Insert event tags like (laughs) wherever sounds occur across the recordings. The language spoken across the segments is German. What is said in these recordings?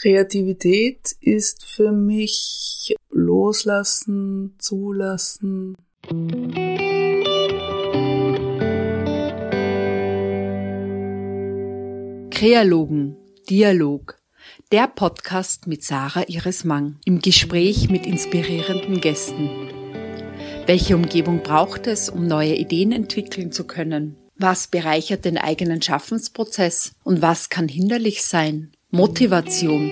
Kreativität ist für mich loslassen, zulassen. Kreologen, Dialog. Der Podcast mit Sarah Iris Mang im Gespräch mit inspirierenden Gästen. Welche Umgebung braucht es, um neue Ideen entwickeln zu können? Was bereichert den eigenen Schaffensprozess und was kann hinderlich sein? Motivation.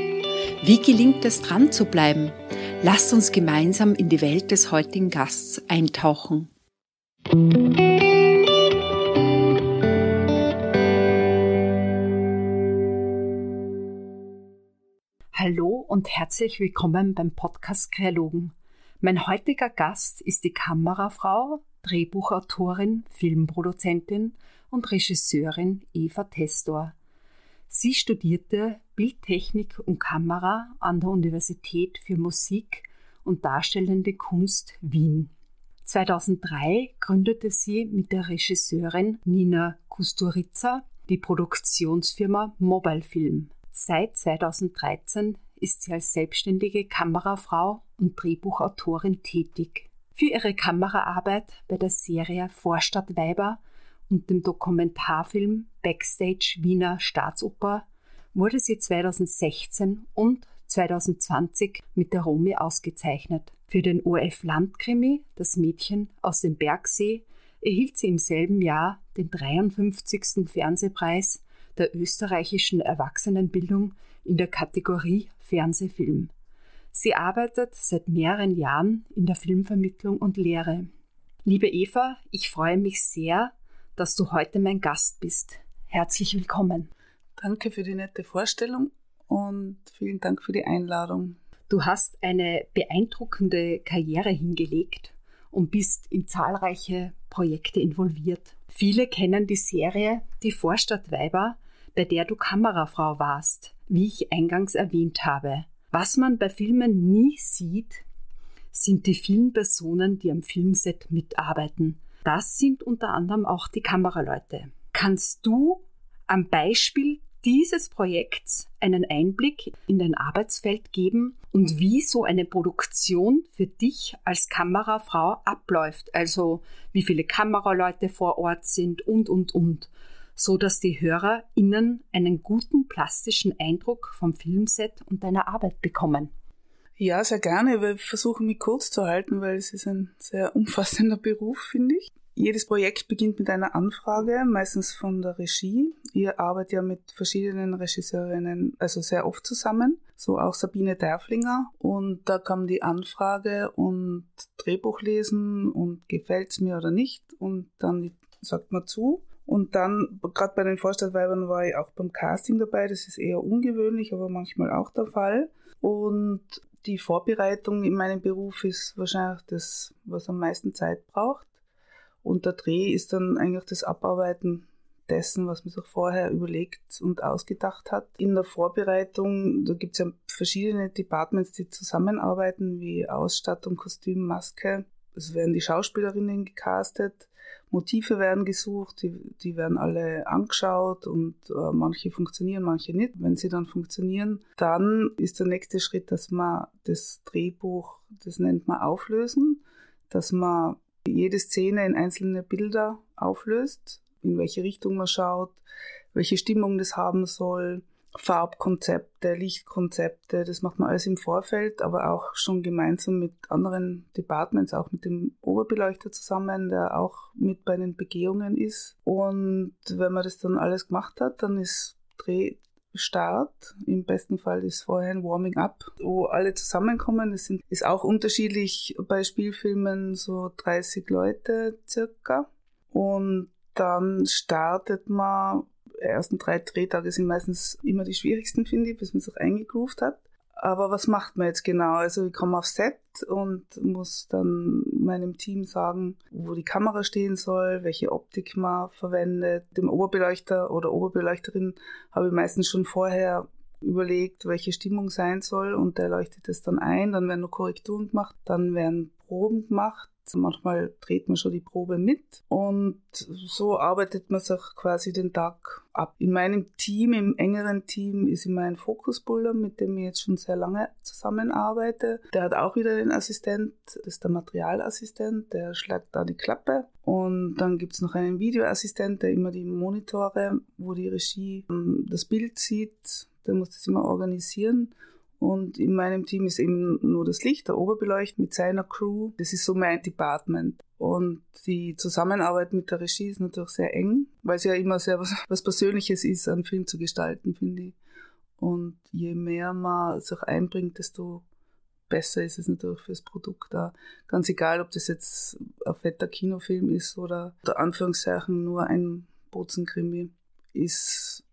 Wie gelingt es dran zu bleiben? Lasst uns gemeinsam in die Welt des heutigen Gasts eintauchen. Hallo und herzlich willkommen beim Podcast Kreologen. Mein heutiger Gast ist die Kamerafrau, Drehbuchautorin, Filmproduzentin und Regisseurin Eva Testor. Sie studierte Bildtechnik und Kamera an der Universität für Musik und Darstellende Kunst Wien. 2003 gründete sie mit der Regisseurin Nina Kusturica die Produktionsfirma Mobile Film. Seit 2013 ist sie als selbstständige Kamerafrau und Drehbuchautorin tätig. Für ihre Kameraarbeit bei der Serie Vorstadtweiber und dem Dokumentarfilm Backstage Wiener Staatsoper wurde sie 2016 und 2020 mit der Romy ausgezeichnet. Für den ORF Landkrimi Das Mädchen aus dem Bergsee erhielt sie im selben Jahr den 53. Fernsehpreis der österreichischen Erwachsenenbildung in der Kategorie Fernsehfilm. Sie arbeitet seit mehreren Jahren in der Filmvermittlung und Lehre. Liebe Eva, ich freue mich sehr, dass du heute mein Gast bist. Herzlich willkommen. Danke für die nette Vorstellung und vielen Dank für die Einladung. Du hast eine beeindruckende Karriere hingelegt und bist in zahlreiche Projekte involviert. Viele kennen die Serie Die Vorstadtweiber, bei der du Kamerafrau warst, wie ich eingangs erwähnt habe. Was man bei Filmen nie sieht, sind die vielen Personen, die am Filmset mitarbeiten. Das sind unter anderem auch die Kameraleute. Kannst du am Beispiel dieses Projekts einen Einblick in dein Arbeitsfeld geben und wie so eine Produktion für dich als Kamerafrau abläuft? Also wie viele Kameraleute vor Ort sind und, und, und. So dass die HörerInnen einen guten plastischen Eindruck vom Filmset und deiner Arbeit bekommen. Ja, sehr gerne. Wir versuchen mich kurz zu halten, weil es ist ein sehr umfassender Beruf, finde ich. Jedes Projekt beginnt mit einer Anfrage, meistens von der Regie. Ihr arbeitet ja mit verschiedenen Regisseurinnen, also sehr oft zusammen, so auch Sabine Derflinger. Und da kam die Anfrage und Drehbuch lesen und gefällt's mir oder nicht. Und dann sagt man zu. Und dann, gerade bei den Vorstadtweibern war ich auch beim Casting dabei. Das ist eher ungewöhnlich, aber manchmal auch der Fall. Und die Vorbereitung in meinem Beruf ist wahrscheinlich das, was am meisten Zeit braucht. Und der Dreh ist dann eigentlich das Abarbeiten dessen, was man sich vorher überlegt und ausgedacht hat. In der Vorbereitung, da gibt es ja verschiedene Departments, die zusammenarbeiten, wie Ausstattung, Kostüm, Maske. Es werden die Schauspielerinnen gecastet, Motive werden gesucht, die, die werden alle angeschaut und äh, manche funktionieren, manche nicht. Wenn sie dann funktionieren, dann ist der nächste Schritt, dass man das Drehbuch, das nennt man auflösen, dass man jede Szene in einzelne Bilder auflöst, in welche Richtung man schaut, welche Stimmung das haben soll, Farbkonzepte, Lichtkonzepte, das macht man alles im Vorfeld, aber auch schon gemeinsam mit anderen Departments, auch mit dem Oberbeleuchter zusammen, der auch mit bei den Begehungen ist. Und wenn man das dann alles gemacht hat, dann ist Dreh, Start. Im besten Fall ist vorher ein Warming-up, wo alle zusammenkommen. Es sind, ist auch unterschiedlich bei Spielfilmen so 30 Leute circa. Und dann startet man, die ersten drei Drehtage sind meistens immer die schwierigsten, finde ich, bis man sich eingegroovt hat. Aber was macht man jetzt genau? Also ich komme aufs Set und muss dann meinem Team sagen, wo die Kamera stehen soll, welche Optik man verwendet. Dem Oberbeleuchter oder Oberbeleuchterin habe ich meistens schon vorher überlegt, welche Stimmung sein soll und der leuchtet es dann ein. Dann werden nur Korrekturen gemacht, dann werden Proben gemacht Manchmal dreht man schon die Probe mit und so arbeitet man sich quasi den Tag ab. In meinem Team, im engeren Team, ist immer ein Fokusbuller, mit dem ich jetzt schon sehr lange zusammenarbeite. Der hat auch wieder den Assistent, das ist der Materialassistent, der schlägt da die Klappe. Und dann gibt's noch einen Videoassistent, der immer die Monitore, wo die Regie ähm, das Bild sieht, der muss das immer organisieren. Und in meinem Team ist eben nur das Licht, der Oberbeleucht mit seiner Crew. Das ist so mein Department. Und die Zusammenarbeit mit der Regie ist natürlich sehr eng, weil es ja immer sehr was, was Persönliches ist, einen Film zu gestalten, finde ich. Und je mehr man sich einbringt, desto besser ist es natürlich fürs Produkt da. Ganz egal, ob das jetzt ein fetter Kinofilm ist oder unter Anführungszeichen nur ein Botzenkrimi, ist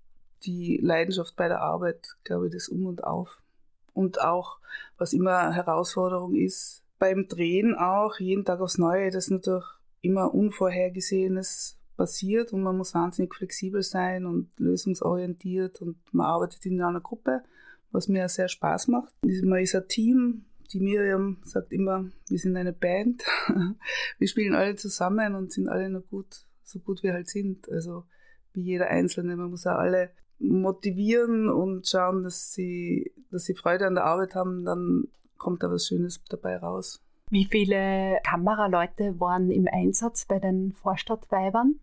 die Leidenschaft bei der Arbeit, glaube ich, das Um und Auf und auch, was immer Herausforderung ist, beim Drehen auch, jeden Tag aufs Neue, dass natürlich immer Unvorhergesehenes passiert und man muss wahnsinnig flexibel sein und lösungsorientiert und man arbeitet in einer Gruppe, was mir sehr Spaß macht. Man ist ein Team, die Miriam sagt immer, wir sind eine Band. (laughs) wir spielen alle zusammen und sind alle nur gut, so gut wir halt sind. Also wie jeder Einzelne. Man muss auch alle motivieren und schauen, dass sie, dass sie Freude an der Arbeit haben, dann kommt da was Schönes dabei raus. Wie viele Kameraleute waren im Einsatz bei den Vorstadtweibern?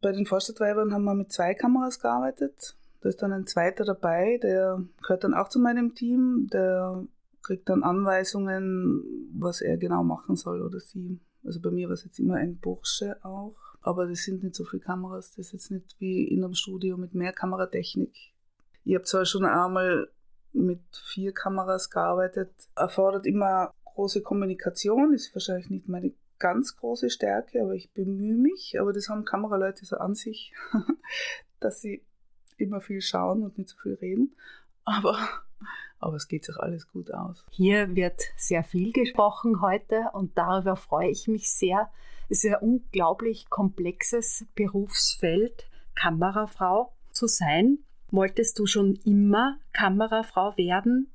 Bei den Vorstadtweibern haben wir mit zwei Kameras gearbeitet. Da ist dann ein zweiter dabei, der gehört dann auch zu meinem Team. Der kriegt dann Anweisungen, was er genau machen soll oder sie. Also bei mir war es jetzt immer ein Bursche auch. Aber das sind nicht so viele Kameras. Das ist jetzt nicht wie in einem Studio mit mehr Kameratechnik. Ich habe zwar schon einmal mit vier Kameras gearbeitet, erfordert immer große Kommunikation, ist wahrscheinlich nicht meine ganz große Stärke, aber ich bemühe mich. Aber das haben Kameraleute so an sich, (laughs) dass sie immer viel schauen und nicht so viel reden. Aber, aber es geht sich alles gut aus. Hier wird sehr viel gesprochen heute und darüber freue ich mich sehr. Es ist ein unglaublich komplexes Berufsfeld, Kamerafrau zu sein. Wolltest du schon immer Kamerafrau werden?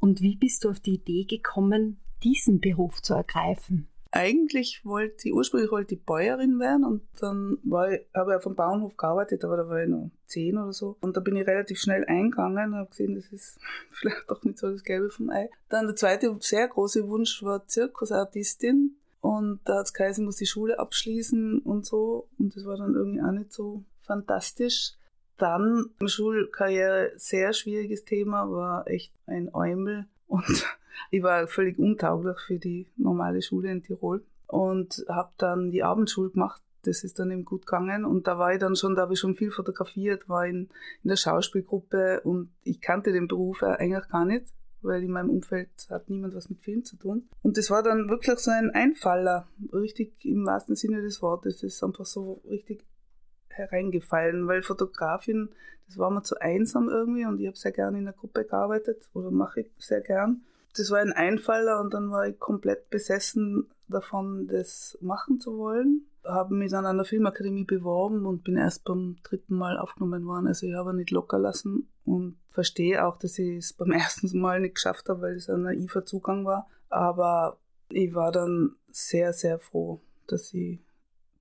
Und wie bist du auf die Idee gekommen, diesen Beruf zu ergreifen? Eigentlich wollte ich, ursprünglich wollte ich Bäuerin werden und dann war ich, habe ich auf dem Bauernhof gearbeitet, aber da war ich noch zehn oder so. Und da bin ich relativ schnell eingegangen und habe gesehen, das ist (laughs) vielleicht doch nicht so das Gelbe vom Ei. Dann der zweite sehr große Wunsch war Zirkusartistin. Und da hat es geheißen, muss die Schule abschließen und so. Und das war dann irgendwie auch nicht so fantastisch. Dann Schulkarriere, sehr schwieriges Thema, war echt ein Eumel. Und (laughs) ich war völlig untauglich für die normale Schule in Tirol. Und habe dann die Abendschule gemacht. Das ist dann eben gut gegangen. Und da war ich dann schon, da habe ich schon viel fotografiert, war in, in der Schauspielgruppe und ich kannte den Beruf eigentlich gar nicht weil in meinem Umfeld hat niemand was mit Film zu tun. Und das war dann wirklich so ein Einfaller, richtig im wahrsten Sinne des Wortes. Das ist einfach so richtig hereingefallen, weil Fotografin, das war mir zu einsam irgendwie und ich habe sehr gerne in der Gruppe gearbeitet oder mache ich sehr gern. Das war ein Einfaller und dann war ich komplett besessen davon, das machen zu wollen. Habe mich dann an der Filmakademie beworben und bin erst beim dritten Mal aufgenommen worden. Also ich habe nicht locker lassen und verstehe auch, dass ich es beim (laughs) ersten Mal nicht geschafft habe, weil es ein naiver Zugang war. Aber ich war dann sehr, sehr froh, dass ich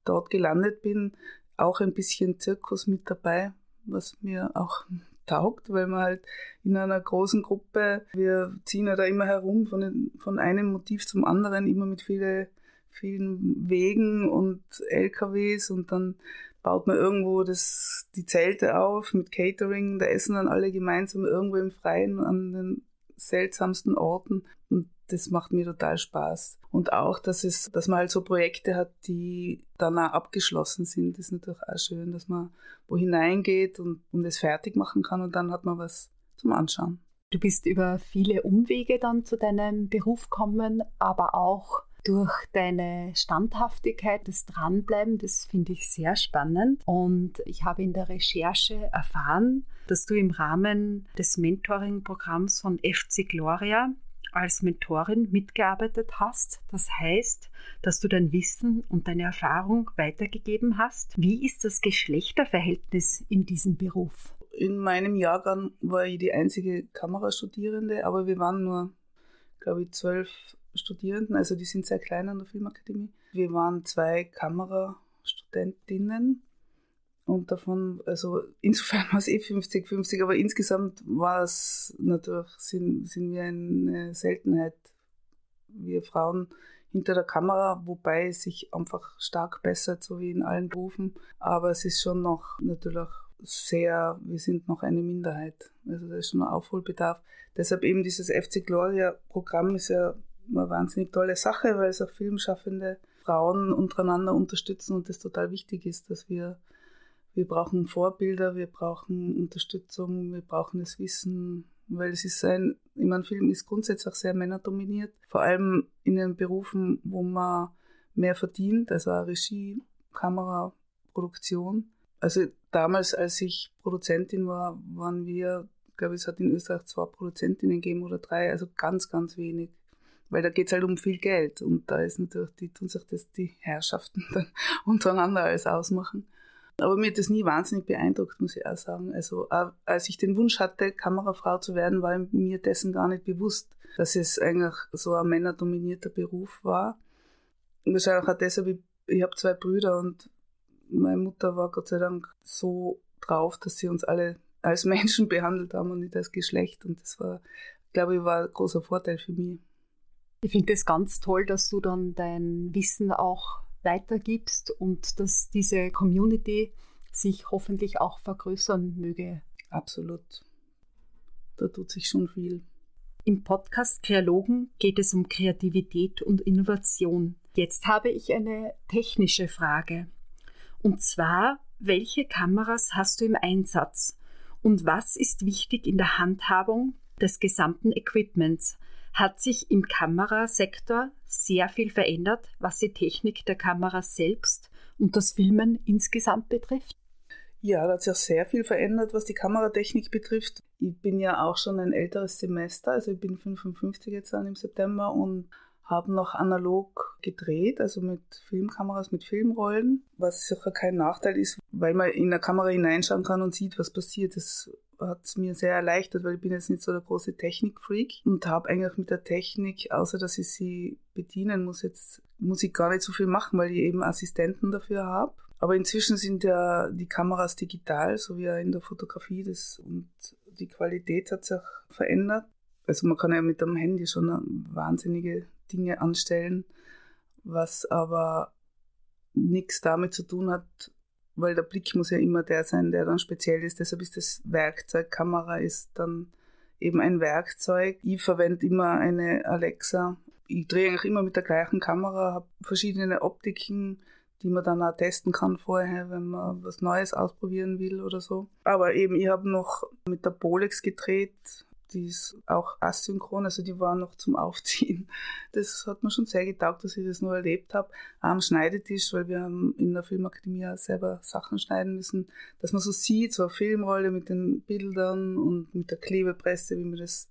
dort gelandet bin. Auch ein bisschen Zirkus mit dabei, was mir auch taugt, weil man halt in einer großen Gruppe, wir ziehen ja da immer herum von, von einem Motiv zum anderen, immer mit viele, vielen Wegen und LKWs und dann baut man irgendwo das, die Zelte auf mit Catering, da essen dann alle gemeinsam irgendwo im Freien an den seltsamsten Orten und das macht mir total Spaß. Und auch, dass es, dass man halt so Projekte hat, die danach abgeschlossen sind, ist natürlich auch schön, dass man wo hineingeht und, und es fertig machen kann und dann hat man was zum Anschauen. Du bist über viele Umwege dann zu deinem Beruf gekommen, aber auch durch deine Standhaftigkeit, das Dranbleiben, das finde ich sehr spannend. Und ich habe in der Recherche erfahren, dass du im Rahmen des Mentoring-Programms von FC Gloria als Mentorin mitgearbeitet hast. Das heißt, dass du dein Wissen und deine Erfahrung weitergegeben hast. Wie ist das Geschlechterverhältnis in diesem Beruf? In meinem Jahrgang war ich die einzige Kamerastudierende, aber wir waren nur, glaube ich, zwölf Studierenden, also die sind sehr klein an der Filmakademie. Wir waren zwei Kamerastudentinnen und davon, also insofern (laughs) war es eh 50-50, aber insgesamt war es natürlich, sind, sind wir eine Seltenheit, wir Frauen hinter der Kamera, wobei es sich einfach stark bessert, so wie in allen Berufen. Aber es ist schon noch natürlich sehr, wir sind noch eine Minderheit. Also da ist schon ein Aufholbedarf. Deshalb eben dieses FC Gloria Programm ist ja eine wahnsinnig tolle Sache, weil es auch filmschaffende Frauen untereinander unterstützen und das total wichtig ist, dass wir wir brauchen Vorbilder, wir brauchen Unterstützung, wir brauchen das Wissen, weil es ist ein, ich meine, Film ist grundsätzlich auch sehr männerdominiert, vor allem in den Berufen, wo man mehr verdient, also Regie, Kamera, Produktion. Also damals, als ich Produzentin war, waren wir, ich glaube, es hat in Österreich zwei Produzentinnen gegeben oder drei, also ganz, ganz wenig. Weil da geht es halt um viel Geld und da ist natürlich, die tun sich das die Herrschaften (laughs) dann untereinander alles ausmachen. Aber mir hat das nie wahnsinnig beeindruckt, muss ich auch sagen. Also, als ich den Wunsch hatte, Kamerafrau zu werden, war mir dessen gar nicht bewusst, dass es eigentlich so ein männerdominierter Beruf war. Und wahrscheinlich auch deshalb, ich, ich habe zwei Brüder und meine Mutter war Gott sei Dank so drauf, dass sie uns alle als (laughs) Menschen behandelt haben und nicht als Geschlecht. Und das war, glaube ich, war ein großer Vorteil für mich. Ich finde es ganz toll, dass du dann dein Wissen auch weitergibst und dass diese Community sich hoffentlich auch vergrößern möge. Absolut. Da tut sich schon viel. Im Podcast Kreologen geht es um Kreativität und Innovation. Jetzt habe ich eine technische Frage. Und zwar, welche Kameras hast du im Einsatz? Und was ist wichtig in der Handhabung des gesamten Equipments? Hat sich im Kamerasektor sehr viel verändert, was die Technik der Kamera selbst und das Filmen insgesamt betrifft? Ja, da hat sich auch sehr viel verändert, was die Kameratechnik betrifft. Ich bin ja auch schon ein älteres Semester, also ich bin 55 jetzt an im September und habe noch analog gedreht, also mit Filmkameras, mit Filmrollen, was sicher kein Nachteil ist, weil man in der Kamera hineinschauen kann und sieht, was passiert. Das hat es mir sehr erleichtert, weil ich bin jetzt nicht so der große Technikfreak und habe eigentlich mit der Technik, außer dass ich sie bedienen muss, jetzt muss ich gar nicht so viel machen, weil ich eben Assistenten dafür habe. Aber inzwischen sind ja die Kameras digital, so wie in der Fotografie, das, und die Qualität hat sich verändert. Also man kann ja mit dem Handy schon wahnsinnige Dinge anstellen, was aber nichts damit zu tun hat, weil der Blick muss ja immer der sein, der dann speziell ist. Deshalb ist das Werkzeug, Kamera ist dann eben ein Werkzeug. Ich verwende immer eine Alexa. Ich drehe eigentlich immer mit der gleichen Kamera, habe verschiedene Optiken, die man dann auch testen kann vorher, wenn man was Neues ausprobieren will oder so. Aber eben, ich habe noch mit der Bolex gedreht, die ist auch asynchron, also die war noch zum Aufziehen. Das hat mir schon sehr getaugt, dass ich das nur erlebt habe. Am Schneidetisch, weil wir in der Filmakademie selber Sachen schneiden müssen, dass man so sieht, so eine Filmrolle mit den Bildern und mit der Klebepresse, wie man das,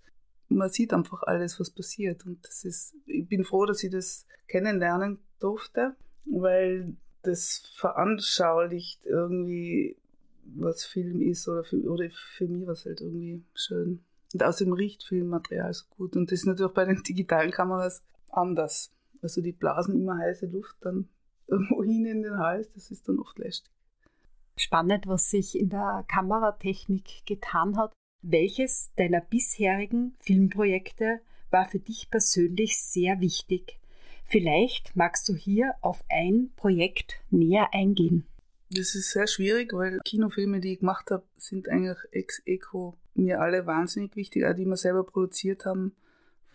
man sieht einfach alles, was passiert. Und das ist, ich bin froh, dass ich das kennenlernen durfte, weil das veranschaulicht irgendwie, was Film ist oder für, oder für mich war es halt irgendwie schön. Und außerdem riecht Filmmaterial so gut. Und das ist natürlich bei den digitalen Kameras anders. Also die blasen immer heiße Luft dann irgendwo hin in den Hals. Das ist dann oft lästig. Spannend, was sich in der Kameratechnik getan hat. Welches deiner bisherigen Filmprojekte war für dich persönlich sehr wichtig? Vielleicht magst du hier auf ein Projekt näher eingehen. Das ist sehr schwierig, weil Kinofilme, die ich gemacht habe, sind eigentlich ex eco mir alle wahnsinnig wichtig, auch die wir selber produziert haben.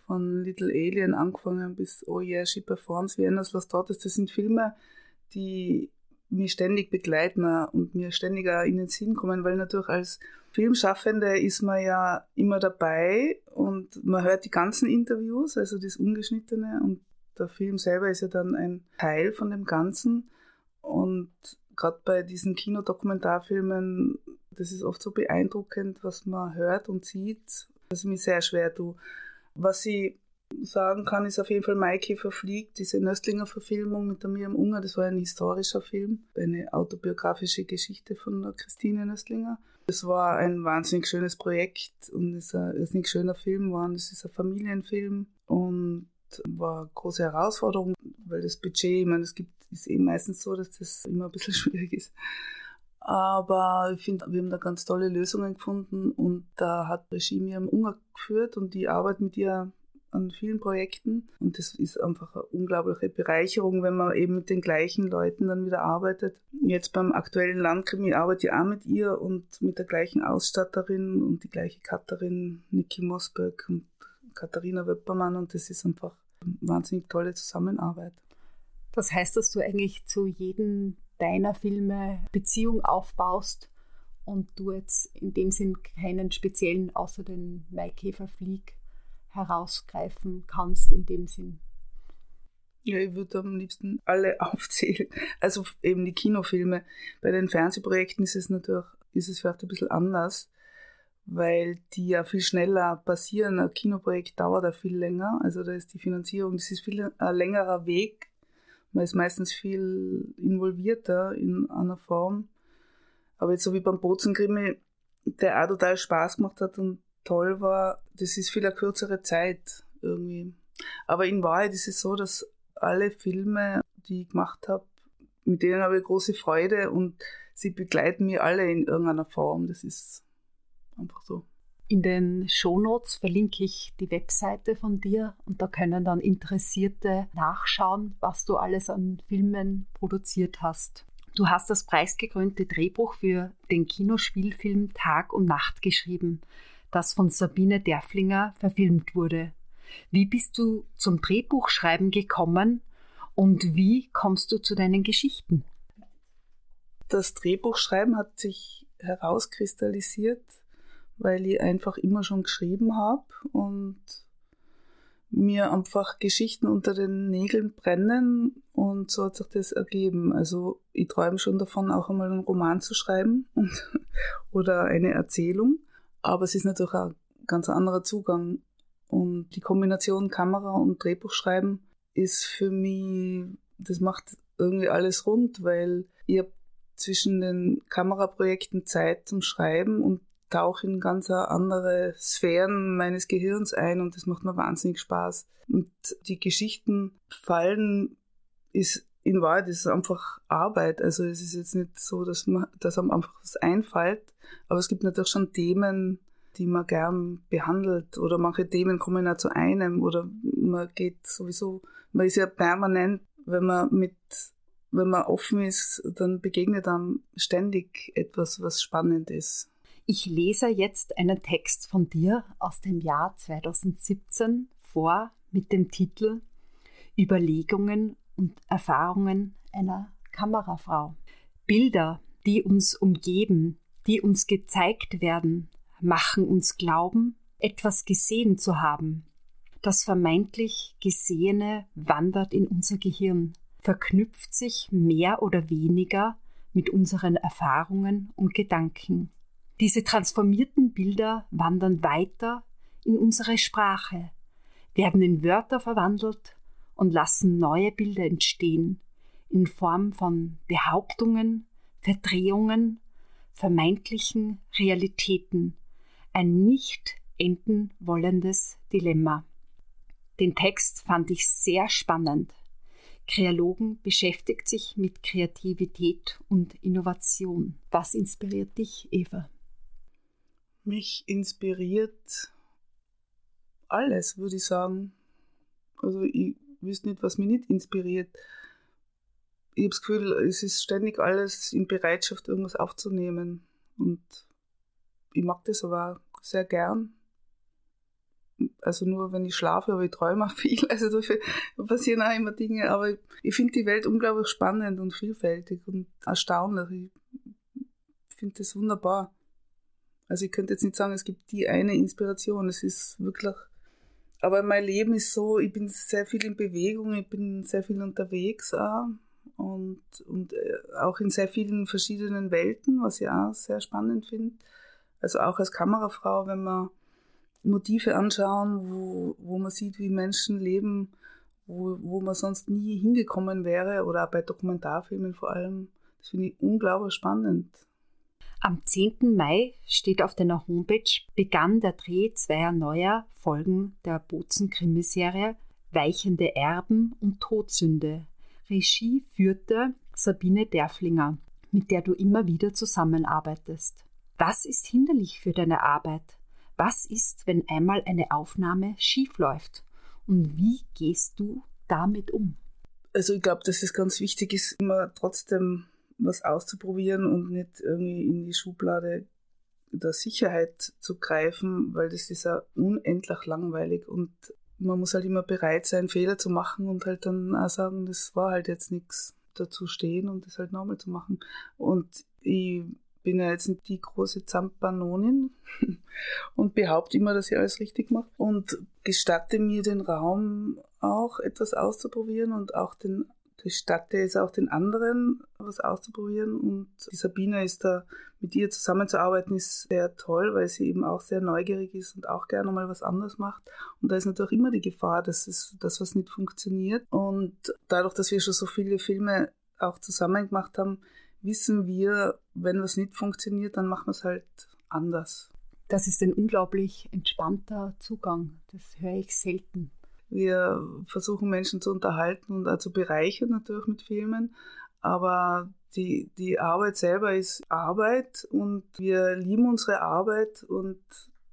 Von Little Alien angefangen bis Oh Yeah, She Performs, wie Endless Lost Daughters. Das sind Filme, die mich ständig begleiten und mir ständig auch in den Sinn kommen, weil natürlich als Filmschaffende ist man ja immer dabei und man hört die ganzen Interviews, also das Ungeschnittene und der Film selber ist ja dann ein Teil von dem Ganzen und gerade bei diesen Kinodokumentarfilmen, das ist oft so beeindruckend, was man hört und sieht, dass ich mich sehr schwer tue. Was ich sagen kann, ist auf jeden Fall Maike verfliegt, diese Nöstlinger Verfilmung mit der Miriam Unger, das war ein historischer Film, eine autobiografische Geschichte von Christine Nöstlinger. Das war ein wahnsinnig schönes Projekt und es ist ein, ein schöner Film geworden. Es ist ein Familienfilm und war eine große Herausforderung, weil das Budget, ich meine, es gibt, ist eben meistens so, dass das immer ein bisschen (laughs) schwierig ist. Aber ich finde, wir haben da ganz tolle Lösungen gefunden und da hat Regie mir im Ungar geführt und die Arbeit mit ihr an vielen Projekten. Und das ist einfach eine unglaubliche Bereicherung, wenn man eben mit den gleichen Leuten dann wieder arbeitet. Jetzt beim aktuellen Landkrimi arbeite ich auch mit ihr und mit der gleichen Ausstatterin und die gleiche Cutterin, Niki Mosberg und Katharina Wöppermann. Und das ist einfach eine wahnsinnig tolle Zusammenarbeit. Das heißt, dass du eigentlich zu jedem deiner Filme Beziehung aufbaust und du jetzt in dem Sinn keinen speziellen außer den Maikäferflieg herausgreifen kannst in dem Sinn. Ja, ich würde am liebsten alle (laughs) aufzählen. Also eben die Kinofilme. Bei den Fernsehprojekten ist es natürlich, ist es vielleicht ein bisschen anders, weil die ja viel schneller passieren. Ein Kinoprojekt dauert ja viel länger. Also da ist die Finanzierung, das ist viel ein längerer Weg man ist meistens viel involvierter in einer Form. Aber jetzt so wie beim Bozenkrimi, der auch total Spaß gemacht hat und toll war, das ist viel eine kürzere Zeit irgendwie. Aber in Wahrheit ist es so, dass alle Filme, die ich gemacht habe, mit denen habe ich große Freude und sie begleiten mir alle in irgendeiner Form. Das ist einfach so. In den Shownotes verlinke ich die Webseite von dir und da können dann Interessierte nachschauen, was du alles an Filmen produziert hast. Du hast das preisgekrönte Drehbuch für den Kinospielfilm Tag und Nacht geschrieben, das von Sabine Derflinger verfilmt wurde. Wie bist du zum Drehbuchschreiben gekommen und wie kommst du zu deinen Geschichten? Das Drehbuchschreiben hat sich herauskristallisiert weil ich einfach immer schon geschrieben habe und mir einfach Geschichten unter den Nägeln brennen und so hat sich das ergeben. Also ich träume schon davon, auch einmal einen Roman zu schreiben und, (laughs) oder eine Erzählung, aber es ist natürlich auch ein ganz anderer Zugang und die Kombination Kamera und Drehbuchschreiben ist für mich, das macht irgendwie alles rund, weil ich habe zwischen den Kameraprojekten Zeit zum Schreiben und tauche in ganz andere Sphären meines Gehirns ein und das macht mir wahnsinnig Spaß. Und die Geschichten fallen ist in Wahrheit ist einfach Arbeit. Also es ist jetzt nicht so, dass man, dass einem einfach was einfällt, aber es gibt natürlich schon Themen, die man gern behandelt oder manche Themen kommen ja zu einem oder man geht sowieso, man ist ja permanent, wenn man mit wenn man offen ist, dann begegnet einem ständig etwas, was spannend ist. Ich lese jetzt einen Text von dir aus dem Jahr 2017 vor mit dem Titel Überlegungen und Erfahrungen einer Kamerafrau. Bilder, die uns umgeben, die uns gezeigt werden, machen uns glauben, etwas gesehen zu haben. Das vermeintlich Gesehene wandert in unser Gehirn, verknüpft sich mehr oder weniger mit unseren Erfahrungen und Gedanken. Diese transformierten Bilder wandern weiter in unsere Sprache, werden in Wörter verwandelt und lassen neue Bilder entstehen in Form von Behauptungen, Verdrehungen, vermeintlichen Realitäten, ein nicht enden wollendes Dilemma. Den Text fand ich sehr spannend. Kreologen beschäftigt sich mit Kreativität und Innovation. Was inspiriert dich, Eva? Mich inspiriert alles, würde ich sagen. Also ich wüsste nicht, was mich nicht inspiriert. Ich habe das Gefühl, es ist ständig alles in Bereitschaft, irgendwas aufzunehmen. Und ich mag das aber sehr gern. Also nur wenn ich schlafe, aber ich träume auch viel. (laughs) Also dafür passieren auch immer Dinge. Aber ich finde die Welt unglaublich spannend und vielfältig und erstaunlich. Ich finde das wunderbar. Also ich könnte jetzt nicht sagen, es gibt die eine Inspiration. Es ist wirklich. Aber mein Leben ist so, ich bin sehr viel in Bewegung, ich bin sehr viel unterwegs auch und, und äh, auch in sehr vielen verschiedenen Welten, was ich auch sehr spannend finde. Also auch als Kamerafrau, wenn man Motive anschauen, wo, wo man sieht, wie Menschen leben, wo, wo man sonst nie hingekommen wäre, oder auch bei Dokumentarfilmen vor allem. Das finde ich unglaublich spannend. Am 10. Mai steht auf deiner Homepage begann der Dreh zweier neuer Folgen der Bozen-Krimiserie Weichende Erben und Todsünde. Regie führte Sabine Derflinger, mit der du immer wieder zusammenarbeitest. Was ist hinderlich für deine Arbeit? Was ist, wenn einmal eine Aufnahme schief läuft? Und wie gehst du damit um? Also ich glaube, dass es ganz wichtig ist, immer trotzdem was auszuprobieren und nicht irgendwie in die Schublade der Sicherheit zu greifen, weil das ist ja unendlich langweilig und man muss halt immer bereit sein, Fehler zu machen und halt dann auch sagen, das war halt jetzt nichts dazu stehen und das halt nochmal zu machen. Und ich bin ja jetzt nicht die große Zampanonin (laughs) und behaupte immer, dass ich alles richtig mache und gestatte mir den Raum auch etwas auszuprobieren und auch den gestatte es auch den anderen, was auszuprobieren. Und die Sabine ist da, mit ihr zusammenzuarbeiten, ist sehr toll, weil sie eben auch sehr neugierig ist und auch gerne mal was anderes macht. Und da ist natürlich immer die Gefahr, dass es, dass was nicht funktioniert. Und dadurch, dass wir schon so viele Filme auch zusammen gemacht haben, wissen wir, wenn was nicht funktioniert, dann machen wir es halt anders. Das ist ein unglaublich entspannter Zugang. Das höre ich selten. Wir versuchen Menschen zu unterhalten und auch zu bereichern natürlich mit Filmen. Aber die, die Arbeit selber ist Arbeit und wir lieben unsere Arbeit und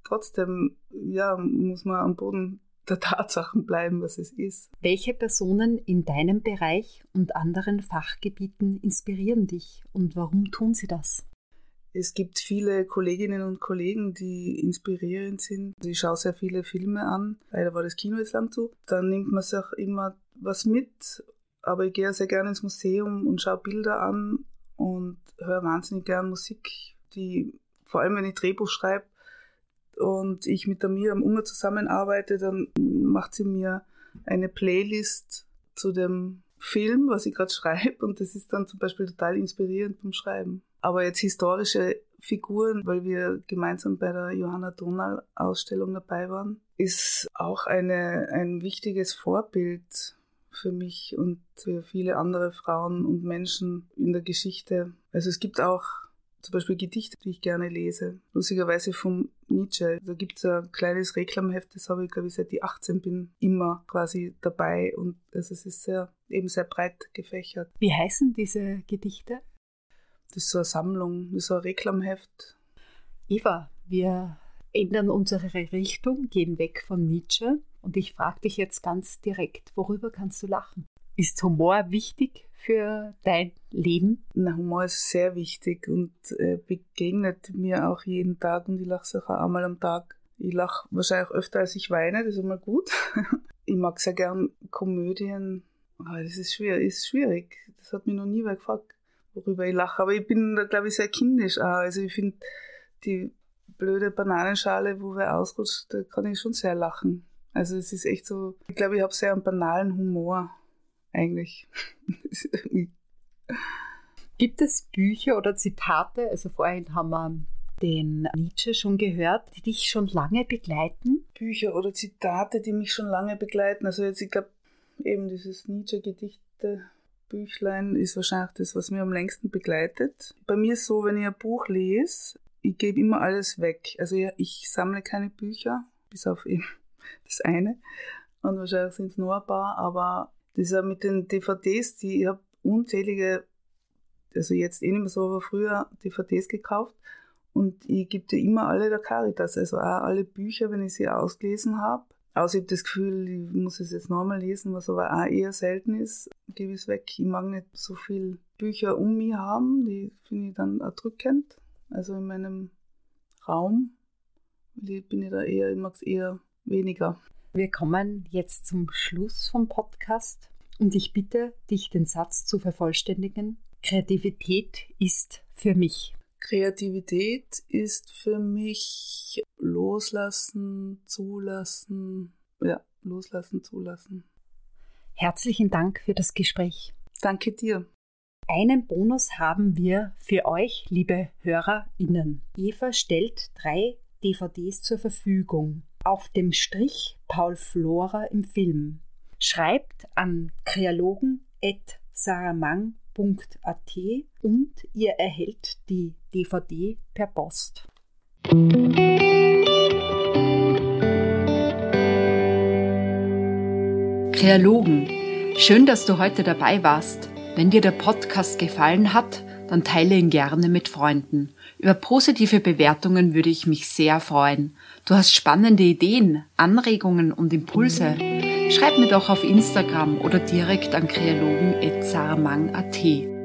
trotzdem ja, muss man am Boden der (laughs) Tatsachen bleiben, was es ist. Welche Personen in deinem Bereich und anderen Fachgebieten inspirieren dich und warum tun sie das? Es gibt viele Kolleginnen und Kollegen, die inspirierend sind. Ich schaue sehr viele Filme an. Leider war das Kino jetzt lang zu. Dann nimmt man sich auch immer was mit. Aber ich gehe sehr gerne ins Museum und schaue Bilder an und höre wahnsinnig gern Musik, die, vor allem wenn ich Drehbuch schreibe, und ich mit der Miriam Unger zusammenarbeite, dann macht sie mir eine Playlist zu dem Film, was ich gerade (laughs) schreibe und das ist dann zum Beispiel total inspirierend beim Schreiben. Aber jetzt historische Figuren, weil wir gemeinsam bei der Johanna Donal Ausstellung dabei waren, ist auch eine, ein wichtiges Vorbild für mich und für viele andere Frauen und Menschen in der Geschichte. Also es gibt auch zum Beispiel Gedichte, die ich gerne lese. Lustigerweise vom Nietzsche. Da gibt es ein kleines Reklamheft, das habe ich, glaube ich, seit ich 18 bin, immer quasi dabei. Und also es ist sehr, eben sehr breit gefächert. Wie heißen diese Gedichte? Das ist so eine Sammlung, das ist so ein Reklamheft. Eva, wir ändern unsere Richtung, gehen weg von Nietzsche. Und ich frage dich jetzt ganz direkt, worüber kannst du lachen? Ist Humor wichtig für dein Leben? Na, Humor ist sehr wichtig und äh, begegnet mir auch jeden Tag und ich lache sicher einmal am Tag. Ich lache wahrscheinlich öfter, als ich weine, das ist immer gut. (laughs) ich mag sehr gern Komödien, aber das ist schwer, ist schwierig. Das hat mich noch nie wer gefragt, worüber ich lache. Aber ich bin da, glaube ich, sehr kindisch auch. Also ich finde die blöde Bananenschale, wo wer ausrutscht, da kann ich schon sehr lachen. Also es ist echt so, ich glaube, ich habe sehr einen banalen Humor eigentlich. (laughs) Gibt es Bücher oder Zitate, also vorhin haben wir den Nietzsche schon gehört, die dich schon lange begleiten? Bücher oder Zitate, die mich schon lange begleiten. Also jetzt, ich glaube, eben dieses Nietzsche-Gedichte. Büchlein ist wahrscheinlich das, was mir am längsten begleitet. Bei mir ist so, wenn ich ein Buch lese, ich gebe immer alles weg. Also ja, ich sammle keine Bücher, bis auf eben (laughs) das eine. Und wahrscheinlich sind es nur ein paar, aber das ja mit den DVDs, die ich habe unzählige, also jetzt eh nicht mehr so, aber früher DVDs gekauft und ich gebe dir immer alle der Caritas, also auch alle Bücher, wenn ich sie ausgelesen habe. Außer ich habe das Gefühl, ich muss es jetzt nochmal lesen, was aber auch eher selten ist, gebe ich es weg. Ich mag nicht so viel Bücher um mich haben, die finde ich dann erdrückend, also in meinem Raum. Bin ich da eher, ich mag es eher weniger. Wir kommen jetzt zum Schluss vom Podcast und ich bitte dich, den Satz zu vervollständigen. Kreativität ist für mich. Kreativität ist für mich loslassen, zulassen, ja, loslassen, zulassen. Herzlichen Dank für das Gespräch. Danke dir. Einen Bonus haben wir für euch, liebe HörerInnen. Eva stellt drei DVDs zur Verfügung auf dem Strich Paul Flora im Film. Schreibt an kreologen.saramang.at und ihr erhält die DVD per Post. Kreologen, schön, dass du heute dabei warst. Wenn dir der Podcast gefallen hat, dann teile ihn gerne mit Freunden. Über positive Bewertungen würde ich mich sehr freuen. Du hast spannende Ideen, Anregungen und Impulse. Schreib mir doch auf Instagram oder direkt an kreologen.zarmang.at.